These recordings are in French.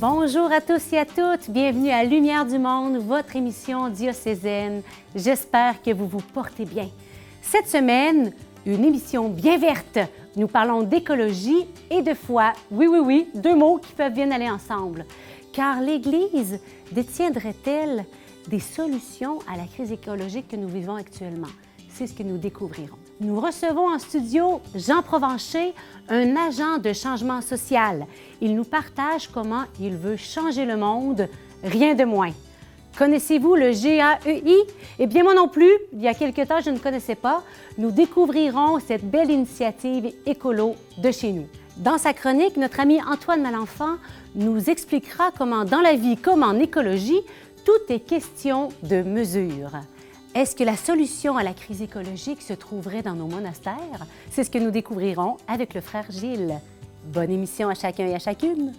Bonjour à tous et à toutes, bienvenue à Lumière du Monde, votre émission diocésaine. J'espère que vous vous portez bien. Cette semaine, une émission bien verte. Nous parlons d'écologie et de foi. Oui, oui, oui, deux mots qui peuvent bien aller ensemble. Car l'Église détiendrait-elle des solutions à la crise écologique que nous vivons actuellement? C'est ce que nous découvrirons. Nous recevons en studio Jean Provencher, un agent de changement social. Il nous partage comment il veut changer le monde, rien de moins. Connaissez-vous le GAEI? Eh bien, moi non plus. Il y a quelque temps, je ne connaissais pas. Nous découvrirons cette belle initiative écolo de chez nous. Dans sa chronique, notre ami Antoine Malenfant nous expliquera comment, dans la vie comme en écologie, tout est question de mesure. Est-ce que la solution à la crise écologique se trouverait dans nos monastères? C'est ce que nous découvrirons avec le frère Gilles. Bonne émission à chacun et à chacune.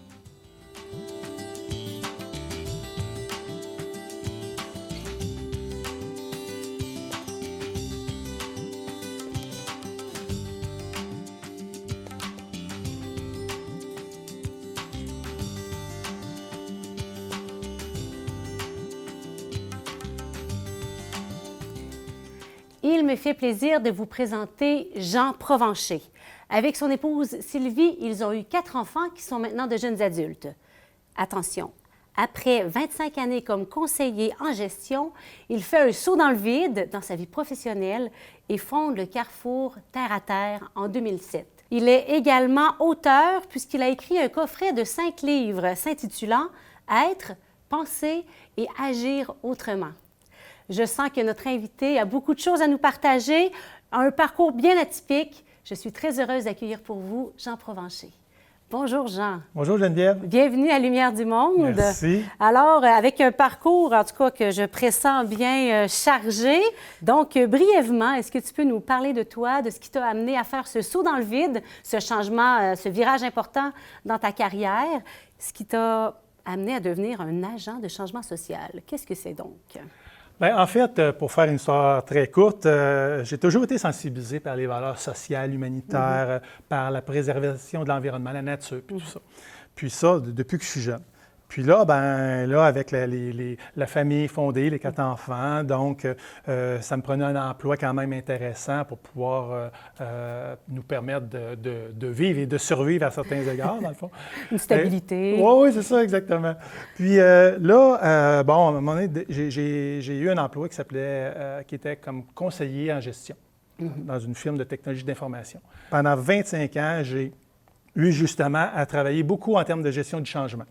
Me fait plaisir de vous présenter Jean Provencher. Avec son épouse Sylvie, ils ont eu quatre enfants qui sont maintenant de jeunes adultes. Attention, après 25 années comme conseiller en gestion, il fait un saut dans le vide dans sa vie professionnelle et fonde le Carrefour Terre à Terre en 2007. Il est également auteur puisqu'il a écrit un coffret de cinq livres s'intitulant Être, penser et agir autrement. Je sens que notre invité a beaucoup de choses à nous partager, un parcours bien atypique. Je suis très heureuse d'accueillir pour vous Jean Provencher. Bonjour Jean. Bonjour Geneviève. Bienvenue à Lumière du Monde. Merci. Alors, euh, avec un parcours, en tout cas, que je pressens bien euh, chargé. Donc, euh, brièvement, est-ce que tu peux nous parler de toi, de ce qui t'a amené à faire ce saut dans le vide, ce changement, ce virage important dans ta carrière, ce qui t'a amené à devenir un agent de changement social? Qu'est-ce que c'est donc? Bien, en fait, euh, pour faire une histoire très courte, euh, j'ai toujours été sensibilisé par les valeurs sociales, humanitaires, euh, par la préservation de l'environnement, la nature, puis tout ça. Puis ça, de- depuis que je suis jeune. Puis là, ben là, avec la, les- les- la famille fondée, les quatre enfants, donc euh, ça me prenait un emploi quand même intéressant pour pouvoir euh, euh, nous permettre de, de- de vivre et de survivre à certains égards, dans le fond. Une stabilité. Oui, oui, c'est ça, exactement. Puis euh, là, euh, bon, à un moment donné, j'ai- eu un emploi qui s'appelait, euh, qui était comme conseiller en gestion dans une firme de technologie d'information. Pendant 25 ans, j'ai eu justement à travailler beaucoup en termes de gestion du changement.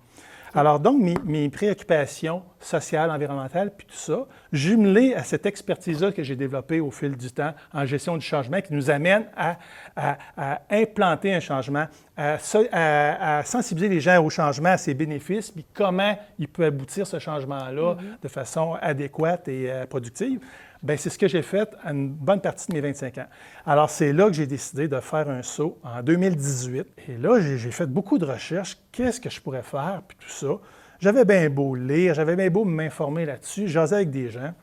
Alors donc, mes, mes préoccupations sociales, environnementales, puis tout ça, jumelées à cette expertise-là que j'ai développée au fil du temps en gestion du changement, qui nous amène à, à- à implanter un changement, à, sensibiliser les gens au changement, à ses bénéfices, puis comment il peut aboutir ce changement-là de façon adéquate et euh, productive. Bien, c'est ce que j'ai fait à une bonne partie de mes 25 ans. Alors, c'est là que j'ai décidé de faire un saut en 2018. Et là, j'ai fait beaucoup de recherches. Qu'est-ce que je pourrais faire, puis tout ça. J'avais bien beau lire, j'avais bien beau m'informer là-dessus. J'osais avec des gens.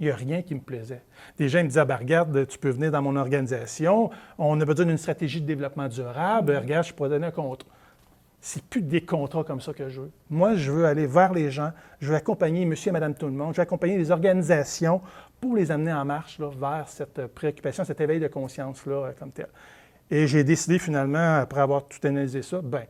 Il n'y a rien qui me plaisait. Des gens me disaient, Ben, regarde, tu peux venir dans mon organisation, on a besoin d'une stratégie de développement durable, regarde, je pourrais donner un contrat. C'est plus des contrats comme ça que je veux. Moi, je veux aller vers les gens, je veux accompagner monsieur et madame tout le monde, je veux accompagner les organisations pour les amener en marche là, vers cette préoccupation, cet éveil de conscience-là euh, comme tel. Et j'ai décidé finalement, après avoir tout analysé ça, ben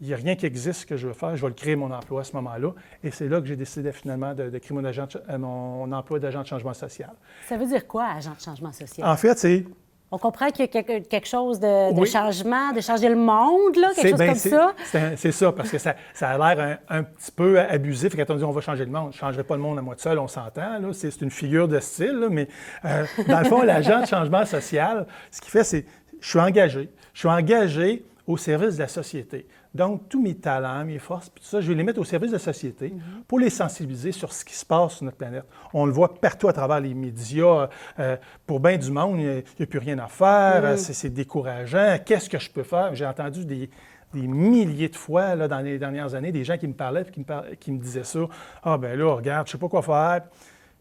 il n'y a rien qui existe que je veux faire, je vais le créer mon emploi à ce moment-là. Et c'est là que j'ai décidé finalement de, de créer mon, agent de euh, mon emploi d'agent de changement social. Ça veut dire quoi, agent de changement social? En fait, c'est On comprend qu'il y a quelque, chose de, de Oui. changement, de changer le monde, là, quelque chose comme ça. c'est- ça, parce que ça, ça a l'air un, un petit peu abusif quand on dit on va changer le monde. Je ne changerai pas le monde à moi tout seul, on s'entend. C'est c'est une figure de style, là, mais euh, dans le fond, l'agent de changement social, ce qu'il fait, c'est je suis engagé. Je suis engagé au service de la société. Donc, tous mes talents, mes forces, puis tout ça, je vais les mettre au service de la société pour les sensibiliser sur ce qui se passe sur notre planète. On le voit partout à travers les médias. euh, pour bien du monde, il n'y a, plus rien à faire. euh, c'est- C'est décourageant. Qu'est-ce que je peux faire? J'ai entendu des, des milliers de fois là, dans les dernières années des gens qui me parlaient et qui me, par- qui me disaient ça. Ah, ben là, regarde, je ne sais pas quoi faire.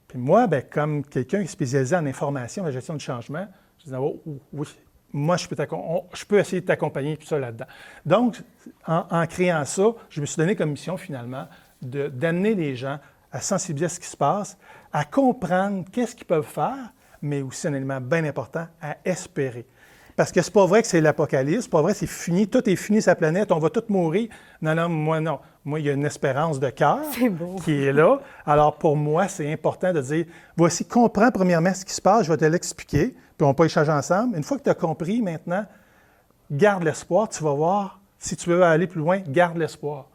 Puis moi, ben, comme quelqu'un qui est spécialisé en information, en gestion du changement, je disais, oh, oh, oui, moi, je peux, je peux essayer de t'accompagner tout ça là-dedans. Donc, en, créant ça, je me suis donné comme mission finalement d'amener les gens à sensibiliser à ce qui se passe, à comprendre qu'est-ce qu'ils peuvent faire, mais aussi un élément bien important, à espérer. Parce que c'est pas vrai que c'est l'apocalypse, c'est pas vrai que c'est fini, tout est fini sa planète, on va tous mourir. Non, non, moi non. Moi, il y a une espérance de cœur qui est là. Alors pour moi, c'est important de dire, voici, comprends premièrement ce qui se passe, je vais te l'expliquer, puis on peut échanger ensemble. Une fois que tu as compris maintenant, garde l'espoir, tu vas voir, si tu veux aller plus loin, garde l'espoir.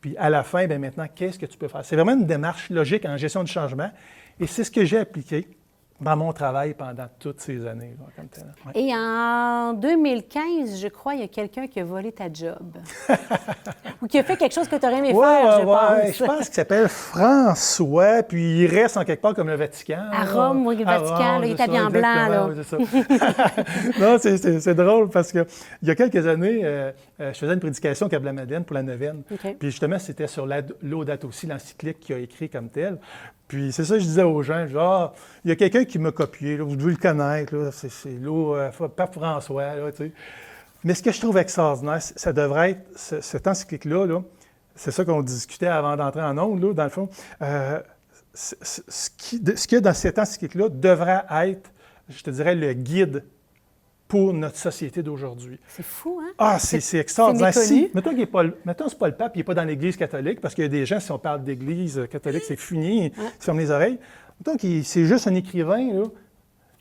Puis à la fin, bien maintenant, qu'est-ce que tu peux faire? C'est vraiment une démarche logique en gestion du changement. Et c'est ce que j'ai appliqué dans mon travail pendant toutes ces années. Et en 2015, je crois, il y a quelqu'un qui a volé ta job. Ou qui a fait quelque chose que tu aurais aimé faire, je pense. Je pense qu'il s'appelle François, puis il reste en quelque part comme le Vatican. À Rome, oui, le Vatican, il est habillé en blanc. Là. non, c'est drôle parce qu'il y a quelques années, euh, euh, je faisais une prédication à Madeleine pour la neuvaine. Puis justement, c'était sur l'Audate aussi, l'encyclique qui a écrit comme tel. Puis c'est ça que je disais aux gens, genre, ah, il y a quelqu'un qui m'a copié, vous devez le connaître, c'est l'eau, euh, Pape François, là, tu. Mais ce que je trouve extraordinaire, ça devrait être, cet encyclique-là, -là, c'est ça qu'on discutait avant d'entrer en ondes, dans le fond. Euh, ce qu'il y a dans cet encyclique-là devrait être, je te dirais, le guide pour notre société d'aujourd'hui. C'est fou, hein? Ah, c'est extraordinaire. Si, mettons qu'il pas, mettons, c'est pas le pape, il n'est pas dans l'Église catholique, parce qu'il y a des gens, si on parle d'Église catholique, c'est fini, ils ferment les oreilles. Mettons que c'est juste un écrivain, là.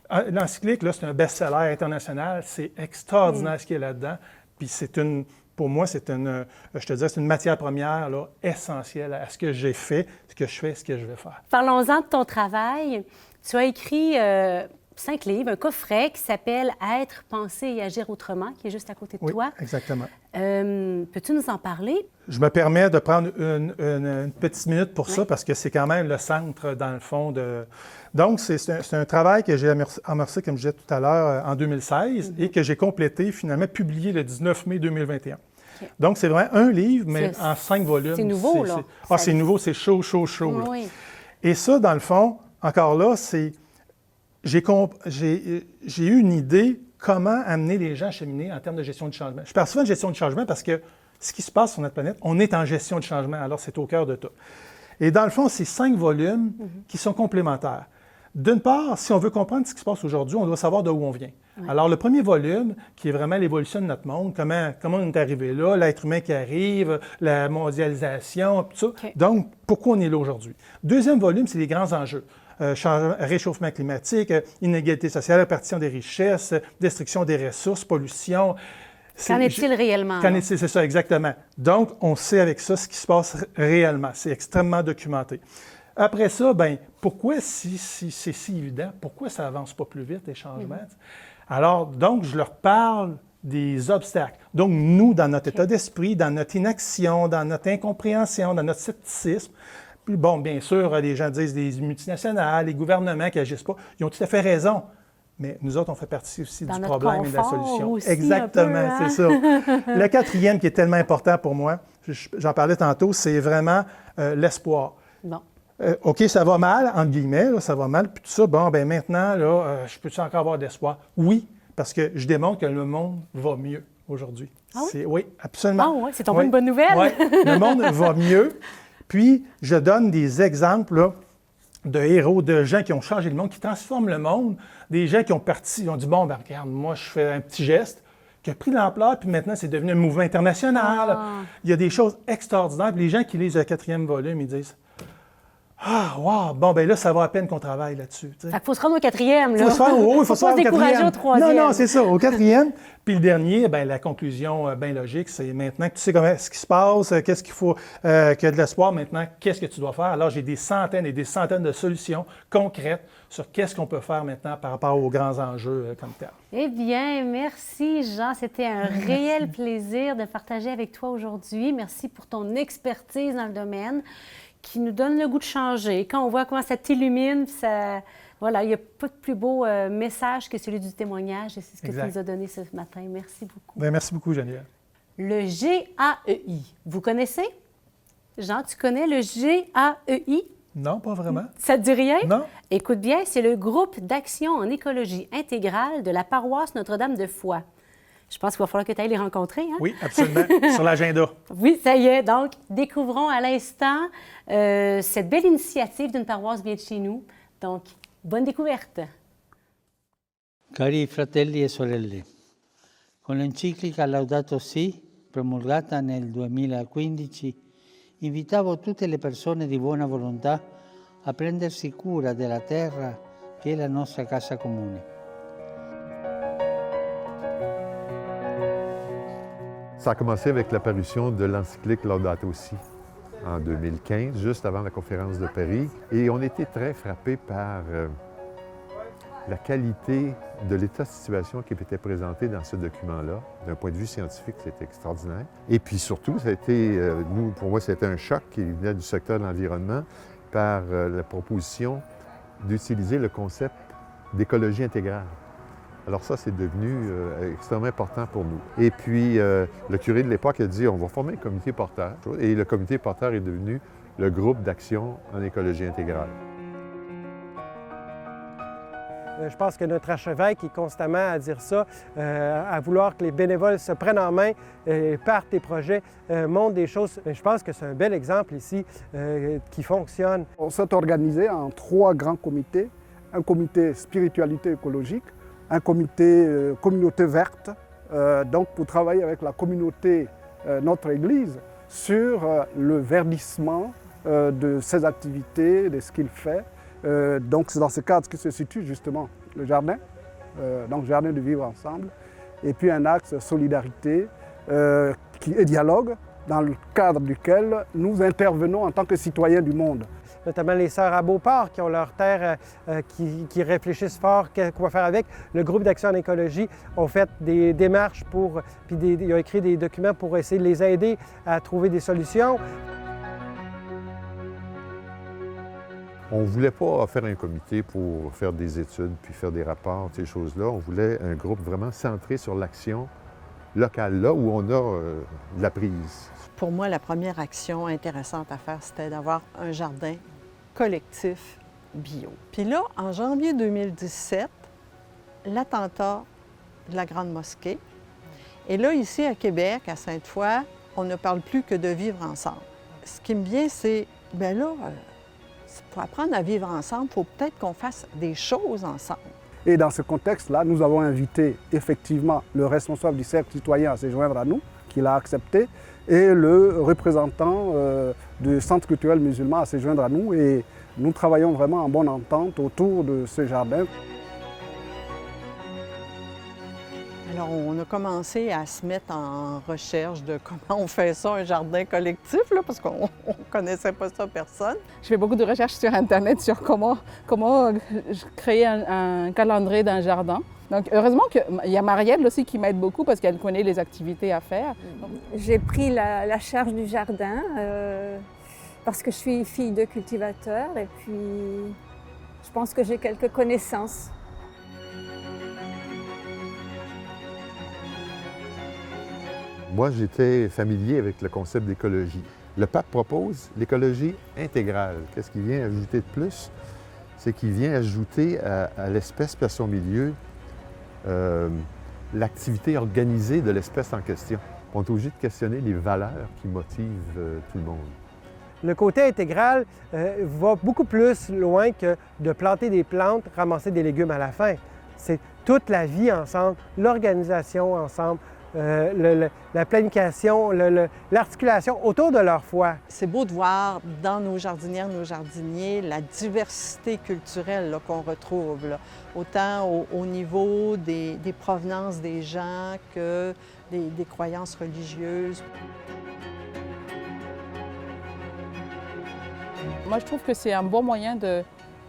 Ah, l'encyclique, là, c'est un best-seller international. C'est extraordinaire mm. ce qu'il y a là-dedans. Puis c'est une, pour moi, c'est une, je te dirais, c'est une matière première là, essentielle à ce que j'ai fait, ce que je fais, ce que je vais faire. Parlons-en de ton travail. Tu as écrit euh, cinq livres, un coffret qui s'appelle Être, penser et agir autrement, qui est juste à côté de oui, toi. Exactement. Euh, peux-tu nous en parler? Je me permets de prendre une, petite minute pour ça parce que c'est quand même le centre, dans le fond, de. Donc, c'est un, travail que j'ai amorcé, comme je disais tout à l'heure, euh, en 2016 mm-hmm. et que j'ai complété, finalement, publié le 19 mai 2021. Donc, c'est vraiment un livre, mais en cinq volumes. C'est nouveau, là. Ah, c'est nouveau, c'est chaud, chaud, chaud. Oui. Et ça, dans le fond, encore là, c'est j'ai eu une idée comment amener les gens à cheminer en termes de gestion du changement. Je parle souvent de gestion du changement parce que ce qui se passe sur notre planète, on est en gestion du changement, alors c'est au cœur de tout. Et dans le fond, c'est cinq volumes qui sont complémentaires. D'une part, si on veut comprendre ce qui se passe aujourd'hui, on doit savoir d'où on vient. Alors, le premier volume, qui est vraiment l'évolution de notre monde, comment, comment on est arrivé là, l'être humain qui arrive, la mondialisation, tout ça. Donc, pourquoi on est là aujourd'hui? Deuxième volume, c'est les grands enjeux. Euh, réchauffement climatique, euh, inégalité sociale, répartition des richesses, destruction des ressources, pollution. Qu'en est-il réellement? Qu'en est-il, c'est ça, exactement. Donc, on sait avec ça ce qui se passe réellement. C'est extrêmement documenté. Après ça, ben pourquoi, si, c'est si évident, pourquoi ça avance pas plus vite, les changements? Mm-hmm. Alors, donc, je leur parle des obstacles. Donc, nous, dans notre état d'esprit, dans notre inaction, dans notre incompréhension, dans notre scepticisme, bon, bien sûr, les gens disent des multinationales, les gouvernements qui n'agissent pas. Ils ont tout à fait raison. Mais nous autres, on fait partie aussi du problème et de la solution. Exactement, c'est ça. Hein? Le quatrième qui est tellement important pour moi, j'en parlais tantôt, c'est vraiment euh, l'espoir. Bon. Euh, OK, ça va mal, entre guillemets, ça va mal, puis tout ça, bon, ben maintenant, là, euh, je peux-tu encore avoir d'espoir? Oui, parce que je démontre que le monde va mieux aujourd'hui. Ah oui? oui? absolument. Ah oui, c'est tombé une bonne nouvelle. oui, le monde va mieux. Puis, je donne des exemples de héros, de gens qui ont changé le monde, qui transforment le monde, des gens qui ont parti, ont dit Bon, ben, regarde, moi, je fais un petit geste qui a pris l'ampleur, puis maintenant, c'est devenu un mouvement international. Ah. Il y a des choses extraordinaires. Puis les gens qui lisent le quatrième volume, ils disent ah, wow! Bon, ben là, ça va à peine qu'on travaille là-dessus. Il faut se rendre au quatrième. Il faut se faire, il faut, se au quatrième. au troisième. Non, non, c'est ça, au quatrième. Puis le dernier, ben, la conclusion euh, bien logique, c'est maintenant que tu sais comment, ce qui se passe, euh, qu'est-ce qu'il faut, euh, qu'il y a de l'espoir, maintenant, qu'est-ce que tu dois faire? Alors, j'ai des centaines et des centaines de solutions concrètes sur qu'est-ce qu'on peut faire maintenant par rapport aux grands enjeux comme tel. Eh bien, merci Jean. C'était un réel plaisir de partager avec toi aujourd'hui. Merci pour ton expertise dans le domaine qui nous donne le goût de changer. Quand on voit comment ça t'illumine, ça, voilà, il n'y a pas de plus beau euh, message que celui du témoignage et c'est ce que tu nous as donné ce matin. Merci beaucoup. Bien, merci beaucoup, Geneviève. Le GAEI, vous connaissez? Jean, tu connais le GAEI? Non, pas vraiment. Ça te dit rien? Non. Écoute bien, c'est le groupe d'action en écologie intégrale de la paroisse Notre-Dame de Foix. Je pense qu'il va falloir que tu ailles les rencontrer. Hein? Oui, absolument. Sur l'agenda. Oui, ça y est. Donc, découvrons à l'instant euh, cette belle initiative d'une paroisse bien de chez nous. Donc, bonne découverte. Cari fratelli e sorelle, con l'enciclica Laudato Si, promulgata nel 2015, invitavo tutte le persone di buona volontà a prendersi cura della terra che è la nostra casa comune. Ça a commencé avec l'apparition de l'encyclique Laudato Si en 2015, juste avant la conférence de Paris. Et on était très frappés par euh, la qualité de l'état de situation qui était présenté dans ce document-là. D'un point de vue scientifique, c'était extraordinaire. Et puis surtout, ça a été, euh, nous, pour moi, c'était un choc qui venait du secteur de l'environnement par euh, la proposition d'utiliser le concept d'écologie intégrale. Alors ça, c'est devenu euh, extrêmement important pour nous. Et puis, euh, le curé de l'époque a dit, on va former un comité porteur. Et le comité porteur est devenu le groupe d'action en écologie intégrale. Euh, Je pense que notre archevêque est constamment à dire ça, euh, à vouloir que les bénévoles se prennent en main, euh, partent des projets, euh, montent des choses. Je pense que c'est un bel exemple ici euh, qui fonctionne. On s'est organisé en trois grands comités. Un comité spiritualité écologique, un comité euh, communauté verte, euh, donc pour travailler avec la communauté, euh, notre Église, sur le verdissement de ses activités, de ce qu'il fait. Donc c'est dans ce cadre que se situe justement le jardin, donc jardin de vivre ensemble, et puis un axe solidarité est dialogue, dans le cadre duquel nous intervenons en tant que citoyens du monde. Notamment les sœurs à Beauport qui ont leur terre, euh, euh, qui, réfléchissent fort qu'est- quoi faire avec. Le groupe d'action en écologie ont fait des démarches pour, puis des- ils ont écrit des documents pour essayer de les aider à trouver des solutions. On ne voulait pas faire un comité pour faire des études puis faire des rapports, ces choses-là. On voulait un groupe vraiment centré sur l'action locale, là où on a euh, de la prise. Pour moi, la première action intéressante à faire, c'était d'avoir un jardin collectif bio. Puis là, en janvier 2017, l'attentat de la Grande Mosquée. Et là, ici à Québec, à Sainte-Foy, on ne parle plus que de vivre ensemble. Ce qui me vient, c'est, bien là, euh, pour apprendre à vivre ensemble, il faut peut-être qu'on fasse des choses ensemble. Et dans ce contexte-là, nous avons invité effectivement le responsable du cercle citoyen à se joindre à nous, qui l'a accepté, et le représentant euh, du Centre culturel musulman à se joindre à nous. Et nous travaillons vraiment en bonne entente autour de ce jardin. Alors, on a commencé à se mettre en recherche de comment on fait ça, un jardin collectif, là, parce qu'on ne connaissait pas ça personne. Je fais beaucoup de recherches sur Internet sur comment, comment créer un, un calendrier d'un jardin. Donc, heureusement qu'il y a Marielle aussi qui m'aide beaucoup parce qu'elle connaît les activités à faire. J'ai pris la, la charge du jardin euh, parce que je suis fille de cultivateur et puis je pense que j'ai quelques connaissances. Moi, j'étais familier avec le concept d'écologie. Le pape propose l'écologie intégrale. Qu'est-ce qu'il vient ajouter de plus? C'est qu'il vient ajouter à, à l'espèce et à son milieu euh, l'activité organisée de l'espèce en question. On est obligé de questionner les valeurs qui motivent euh, tout le monde. Le côté intégral euh, va beaucoup plus loin que de planter des plantes, ramasser des légumes à la fin. C'est toute la vie ensemble, l'organisation ensemble, euh, le- le- la planification, le- le- l'articulation autour de leur foi. C'est beau de voir dans nos jardinières, nos jardiniers, la diversité culturelle qu'on retrouve, là. autant au, au niveau des, des provenances des gens que des, des croyances religieuses. Moi, je trouve que c'est un bon moyen de,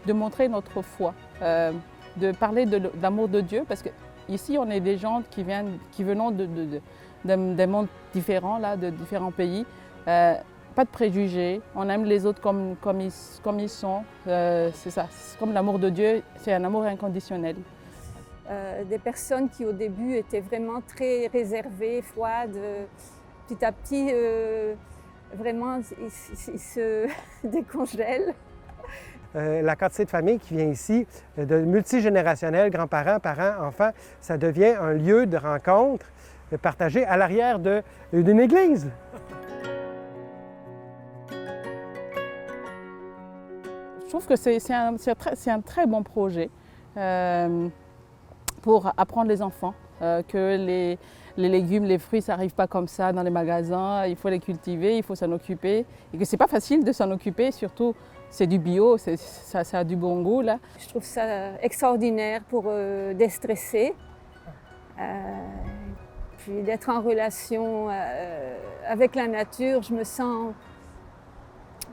de montrer notre foi, euh, de parler de de Dieu, parce que ici, on est des gens qui viennent, qui venons de, de, de- d'un- des mondes différents, là, de différents pays. Euh, pas de préjugés, on aime les autres comme, ils, sont. Euh, c'est ça, comme l'amour de Dieu, c'est un amour inconditionnel. Euh, des personnes qui au début étaient vraiment très réservées, froides, petit à petit, vraiment, ils se décongèlent. Euh, la quantité de famille qui vient ici, euh, de multigénérationnel, grands-parents, parents, enfants, ça devient un lieu de rencontre euh, partagé à l'arrière d'une église. Je trouve que c'est un, très- bon projet pour apprendre les enfants que les, les légumes, les fruits, ça n'arrive pas comme ça dans les magasins. Il faut les cultiver, il faut s'en occuper. Et que c'est pas facile de s'en occuper, surtout c'est du bio, ça, a du bon goût là. Je trouve ça extraordinaire pour euh, déstresser, euh, puis d'être en relation euh, avec la nature. Je me sens,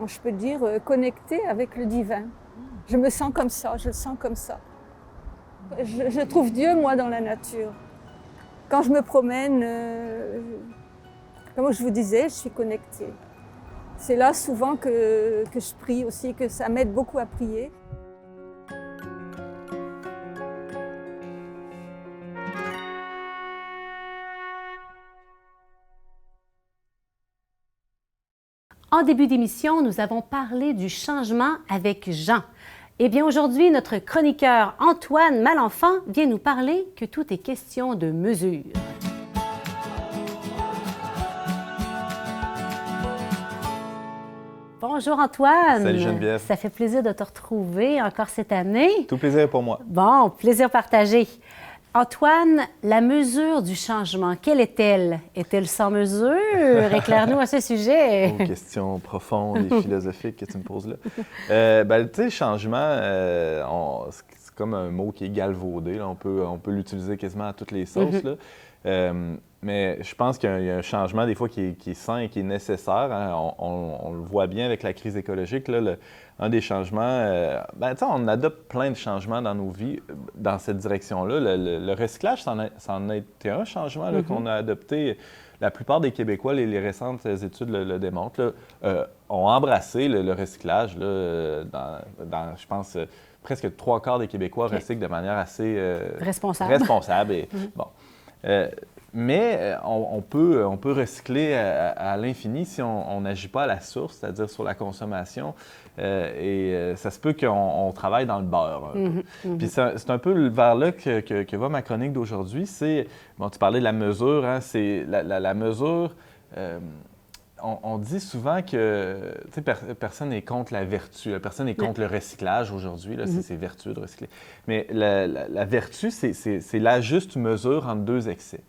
je peux dire, connectée avec le divin. Je me sens comme ça, je le sens comme ça. Je, trouve Dieu, moi, dans la nature. Quand je me promène, comme je vous disais, je suis connectée. C'est là souvent que, je prie aussi, que ça m'aide beaucoup à prier. En début d'émission, nous avons parlé du changement avec Jean. Eh bien, aujourd'hui, notre chroniqueur Antoine Malenfant vient nous parler que tout est question de mesure. Bonjour Antoine. Salut Geneviève. Ça fait plaisir de te retrouver encore cette année. Tout plaisir pour moi. Bon, plaisir partagé. Antoine, la mesure du changement, quelle est-elle? Est-elle sans mesure? Éclaire-nous à ce sujet. Aux questions profondes et philosophiques que tu me poses là. Euh, ben, tu sais, changement, euh, c'est comme un mot qui est galvaudé. là. On peut, on peut l'utiliser quasiment à toutes les sauces. là. Euh, mais je pense qu'il y, a un- il y a un changement des fois qui est, qui est sain et qui est nécessaire. hein. On, on- on le voit bien avec la crise écologique. là, le- un des changements, euh, ben, on adopte plein de changements dans nos vies euh, dans cette direction-là. Le, le- le recyclage, c'en a, c'en a été un changement là, qu'on a adopté. La plupart des Québécois, les, les récentes études le, démontrent, là, euh, ont embrassé le, recyclage. là, dans, dans, je pense, euh, presque trois quarts des Québécois recyclent de manière assez euh, Responsable. responsable. Et, bon. Euh, mais euh, on, on peut, on peut recycler à, à l'infini si on n'agit pas à la source, c'est-à-dire sur la consommation. Euh, et euh, ça se peut qu'on on travaille dans le beurre. un peu. Puis c'est un peu vers là que, que- que va ma chronique d'aujourd'hui. C'est, bon, tu parlais de la mesure, hein, c'est la, la- la mesure. euh, on, on dit souvent que per- personne n'est contre la vertu, personne n'est contre le recyclage aujourd'hui. là, c'est- C'est vertueux de recycler. Mais la, la- vertu, c'est la juste mesure entre deux excès.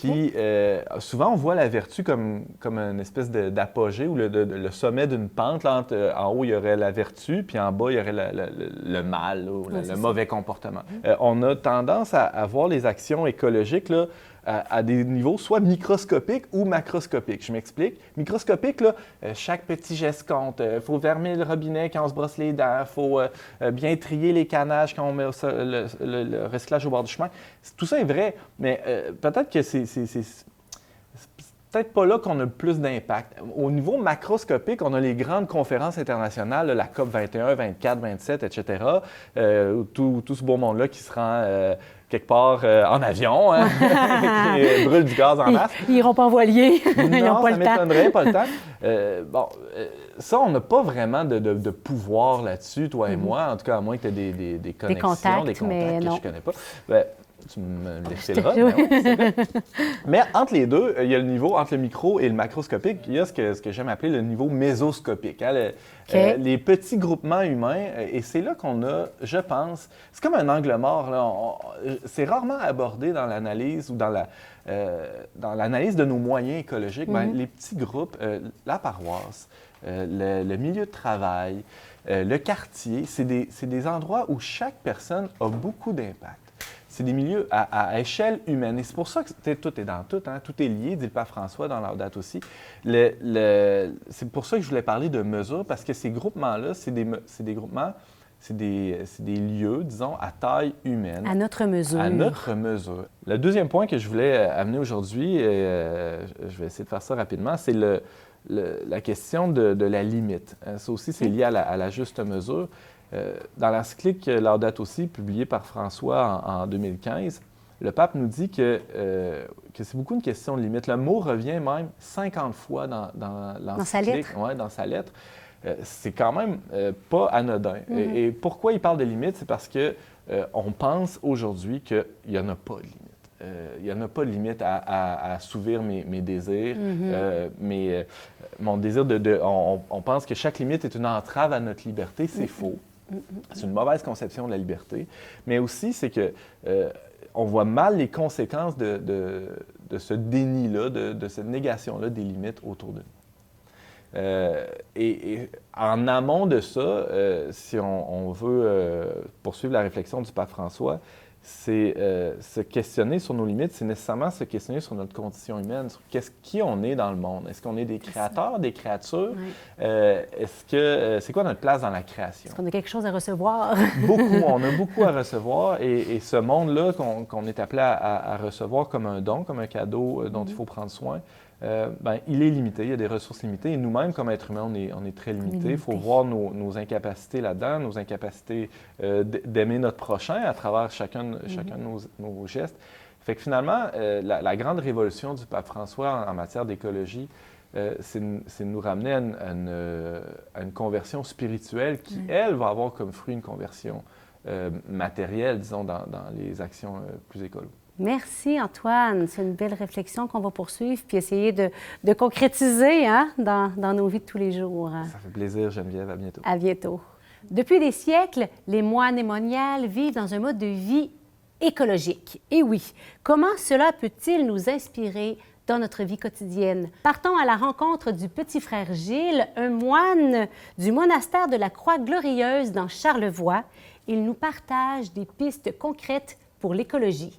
Puis euh, souvent, on voit la vertu comme, comme une espèce d'apogée ou le, de- de- le sommet d'une pente. là, entre- en haut, il y aurait la vertu, puis en bas, il y aurait la- la- le, le mal là, ou le- ça. mauvais comportement. Euh, on a tendance à, à voir les actions écologiques là, à, des niveaux soit microscopiques ou macroscopiques. Je m'explique. Microscopique, euh, chaque petit geste compte. Il faut fermer le robinet quand on se brosse les dents. Il faut euh, euh, bien trier les canages quand on met le, le- recyclage au bord du chemin. Tout ça est vrai, mais euh, peut-être que c'est... peut-être pas là qu'on a le plus d'impact. Au niveau macroscopique, on a les grandes conférences internationales, la COP 21, 24, 27, etc. Euh, tout, ce beau monde-là qui se rend euh, quelque part euh, en avion, hein, qui euh, brûle du gaz en masse. Ils n'iront pas en voilier. Ils n'ont Non, pas le temps. pas le temps. Euh, bon, euh, ça, on n'a pas vraiment de, de- de pouvoir là-dessus, toi et moi, en tout cas, à moins que tu aies des, des, des connexions, Mhm. contacts, des contacts mais que non. je connais pas. Ben, tu me fileras. te- mais vrai. Mais entre les deux, il y a le niveau, entre le micro et le macroscopique, il y a ce que, ce que j'aime appeler le niveau mésoscopique. hein, le- euh, les petits groupements humains, et c'est là qu'on a, je pense, c'est comme un angle mort. c'est rarement abordé dans l'analyse ou dans la, euh, dans l'analyse de nos moyens écologiques. Ben, les petits groupes, euh, la paroisse, euh, le, le milieu de travail, le quartier, c'est des, c'est des endroits où chaque personne a beaucoup d'impact. C'est des milieux à, à échelle humaine. Et c'est pour ça que tout est dans tout. hein. Tout est lié, dit le pape François dans leur date aussi. Le- le- c'est pour ça que je voulais parler de mesures, parce que ces groupements-là, c'est des, groupements, c'est des, lieux, disons, à taille humaine. À notre mesure. À notre mesure. Le deuxième point que je voulais euh, amener aujourd'hui, euh, je vais essayer de faire ça rapidement, c'est le, le- la question de, de la limite. Euh, Ça aussi, c'est lié à la, à la juste mesure. Euh, dans l'encyclique Laudato aussi, publiée par François en, en 2015, le pape nous dit que, euh, que c'est beaucoup une question de limite. Le mot revient même 50 fois dans, dans l'encyclique. sa lettre. Ouais, dans sa lettre. euh, c'est quand même pas anodin. Mhm. et, et pourquoi il parle de limites? C'est parce que on pense aujourd'hui qu'il n'y en a pas de limite. Il n'y en a pas de limite à, à- à assouvir mes, mes désirs. Mhm. Euh, mais euh, mon désir de... de- on, on pense que chaque limite est une entrave à notre liberté. C'est faux. C'est une mauvaise conception de la liberté. Mais aussi, c'est que euh, on voit mal les conséquences de, ce déni-là, de, cette négation-là des limites autour de nous. Euh, et, en amont de ça, euh, si on, on veut poursuivre la réflexion du pape François, c'est euh, se questionner sur nos limites, c'est nécessairement se questionner sur notre condition humaine, sur qu'est-ce qui on est dans le monde. Est-ce qu'on est des créateurs, des créatures? Euh, Est-ce que euh, c'est quoi notre place dans la création? Est-ce qu'on a quelque chose à recevoir? beaucoup, on a beaucoup à recevoir et, et ce monde-là qu'on qu'on est appelé à, recevoir comme un don, comme un cadeau dont il faut prendre soin, euh, ben, il est limité, il y a des ressources limitées et nous-mêmes, comme êtres humains, on est, on est très limités. Il faut voir nos, nos incapacités là-dedans, nos incapacités euh, d'aimer notre prochain à travers chacun, de- chacun de nos, nos gestes. Fait que finalement, euh, la, la grande révolution du pape François en, en matière d'écologie, c'est de- nous ramener à une, à une, à une conversion spirituelle qui, elle, va avoir comme fruit une conversion matérielle, disons, dans, dans les actions plus écolo. Merci Antoine, c'est une belle réflexion qu'on va poursuivre puis essayer de, de concrétiser hein, dans, dans nos vies de tous les jours. Ça fait plaisir, Geneviève. À bientôt. À bientôt. Depuis des siècles, les moines et moniales vivent dans un mode de vie écologique. Et oui, comment cela peut-il nous inspirer dans notre vie quotidienne? Partons à la rencontre du petit frère Gilles, un moine du monastère de la Croix Glorieuse dans Charlevoix. Il nous partage des pistes concrètes pour l'écologie.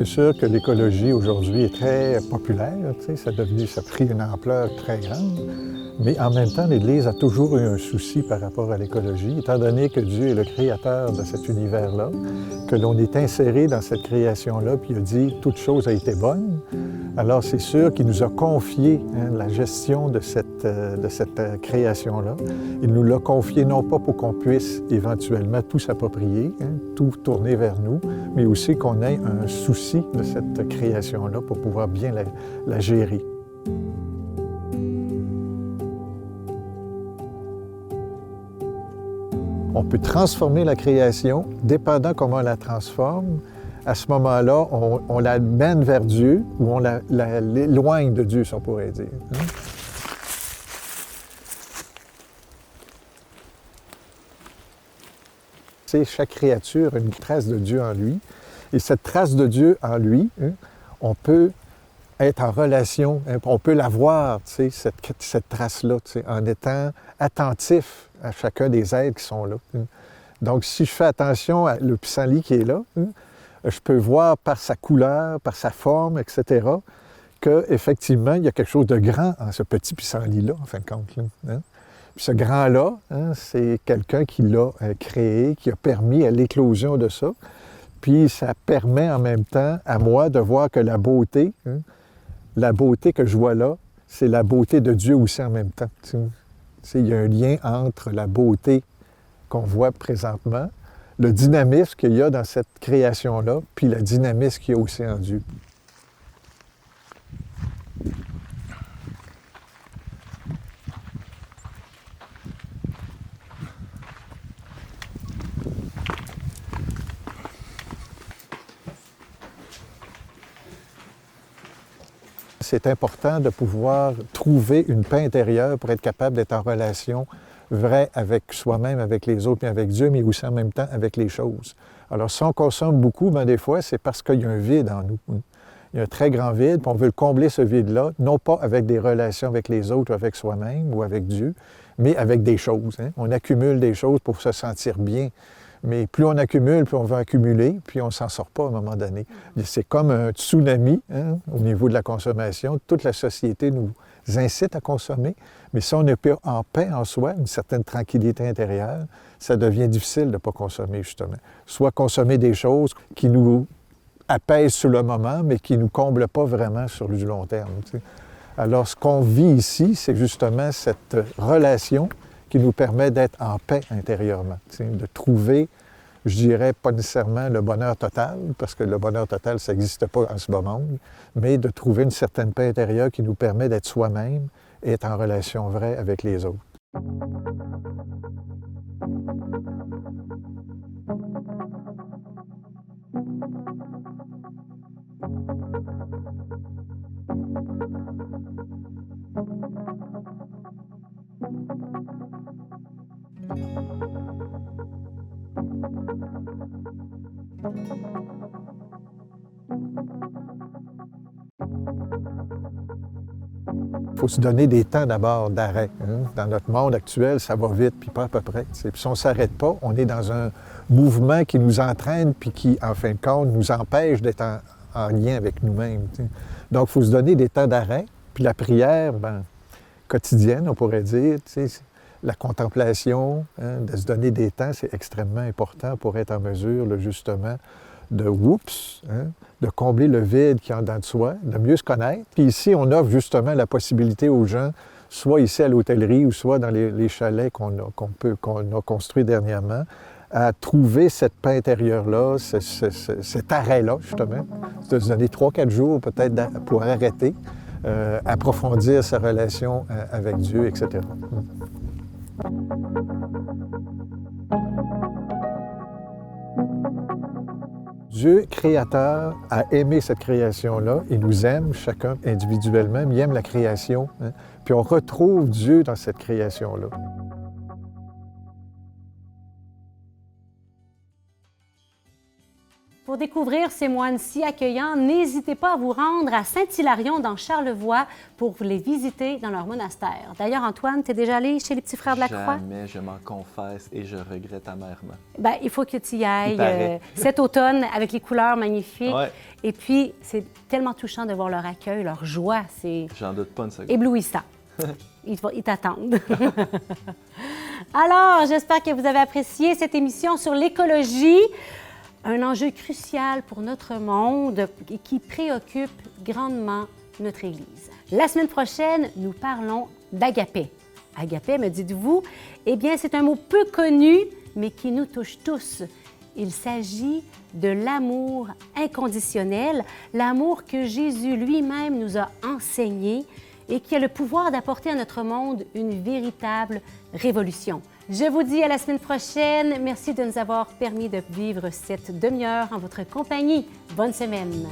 C'est sûr que l'écologie aujourd'hui est très populaire, ça, a devenu, ça a pris une ampleur très grande, mais en même temps, l'Église a toujours eu un souci par rapport à l'écologie, étant donné que Dieu est le créateur de cet univers-là, que l'on est inséré dans cette création-là, puis il a dit toute chose a été bonne. Alors c'est sûr qu'il nous a confié hein, la gestion de cette, euh, de cette euh, création-là. Il nous l'a confié non pas pour qu'on puisse éventuellement tout s'approprier, hein, tout tourner vers nous, mais aussi qu'on ait un souci de cette création-là pour pouvoir bien la, gérer. On peut transformer la création, dépendant comment on la transforme. À ce moment-là, on, la mène vers Dieu ou on l'éloigne de Dieu, si on pourrait dire. hein. Chaque créature a une trace de Dieu en lui. Et cette trace de Dieu en lui, hein, on peut être en relation, hein, on peut la voir, cette, cette trace-là, en étant attentif à chacun des êtres qui sont là. hein. Donc, si je fais attention à le pissenlit qui est là, je peux voir par sa couleur, par sa forme, etc., qu'effectivement, il y a quelque chose de grand en ce petit pissenlit-là, en fin de compte. Puis ce grand-là, c'est quelqu'un qui l'a euh, créé, qui a permis à l'éclosion de ça. Puis ça permet en même temps à moi de voir que la beauté, hein, la beauté que je vois là, c'est la beauté de Dieu aussi en même temps. tu sais. Il y a un lien entre la beauté qu'on voit présentement, le dynamisme qu'il y a dans cette création-là, puis le dynamisme qu'il y a aussi en Dieu. C'est important de pouvoir trouver une paix intérieure pour être capable d'être en relation vraie avec soi-même, avec les autres, mais avec Dieu, mais aussi en même temps avec les choses. Alors, si on consomme beaucoup, ben, des fois, c'est parce qu'il y a un vide en nous. Il y a un très grand vide, puis on veut le combler, ce vide-là, non pas avec des relations avec les autres ou avec soi-même ou avec Dieu, mais avec des choses. hein. On accumule des choses pour se sentir bien. Mais plus on accumule, plus on va accumuler, puis on ne s'en sort pas à un moment donné. C'est comme un tsunami hein, au niveau de la consommation. Toute la société nous incite à consommer, mais si on n'est pas en paix en soi, une certaine tranquillité intérieure, ça devient difficile de ne pas consommer, justement. Soit consommer des choses qui nous apaisent sur le moment, mais qui ne nous comblent pas vraiment sur du long terme. Alors, ce qu'on vit ici, c'est justement cette relation qui nous permet d'être en paix intérieurement, de trouver, je dirais pas nécessairement le bonheur total, parce que le bonheur total, ça n'existe pas en ce monde, mais de trouver une certaine paix intérieure qui nous permet d'être soi-même et être en relation vraie avec les autres. Il faut se donner des temps d'abord d'arrêt. hein. Dans notre monde actuel, ça va vite, puis pas à peu près. Puis si on ne s'arrête pas, on est dans un mouvement qui nous entraîne, puis qui, en fin de compte, nous empêche d'être en, en lien avec nous-mêmes. Donc, il faut se donner des temps d'arrêt. Puis la prière, ben, quotidienne, on pourrait dire, la contemplation, hein, de se donner des temps, c'est extrêmement important pour être en mesure, justement, de whoops, hein, de combler le vide qui est en dedans de soi, de mieux se connaître. Puis ici, on offre justement la possibilité aux gens, soit ici à l'hôtellerie ou soit dans les, chalets qu'on a, qu'on peut, a construits dernièrement, à trouver cette paix intérieure-là, ce- ce- ce- cet arrêt-là, justement, de se donner trois, quatre jours peut-être pour arrêter, euh, approfondir sa relation euh, avec Dieu, etc. Dieu, créateur, a aimé cette création-là. Il nous aime chacun individuellement, il aime la création. hein. Puis on retrouve Dieu dans cette création-là. Pour découvrir ces moines si accueillants, n'hésitez pas à vous rendre à Saint-Hilarion dans Charlevoix pour les visiter dans leur monastère. D'ailleurs, Antoine, tu es déjà allé chez les petits frères de la Croix? Jamais je m'en confesse et je regrette amèrement. Ben, il faut que tu y ailles euh, cet automne avec les couleurs magnifiques. Ouais. Et puis, c'est tellement touchant de voir leur accueil, leur joie. C'est J'en doute pas une seconde. éblouissant. Ils t'attendent. Alors, j'espère que vous avez apprécié cette émission sur l'écologie, un enjeu crucial pour notre monde et qui préoccupe grandement notre Église. La semaine prochaine, nous parlons d'agapé. Agapé, me dites-vous, eh bien, c'est un mot peu connu, mais qui nous touche tous. Il s'agit de l'amour inconditionnel, l'amour que Jésus lui-même nous a enseigné et qui a le pouvoir d'apporter à notre monde une véritable révolution. Je vous dis à la semaine prochaine. Merci de nous avoir permis de vivre cette demi-heure en votre compagnie. Bonne semaine.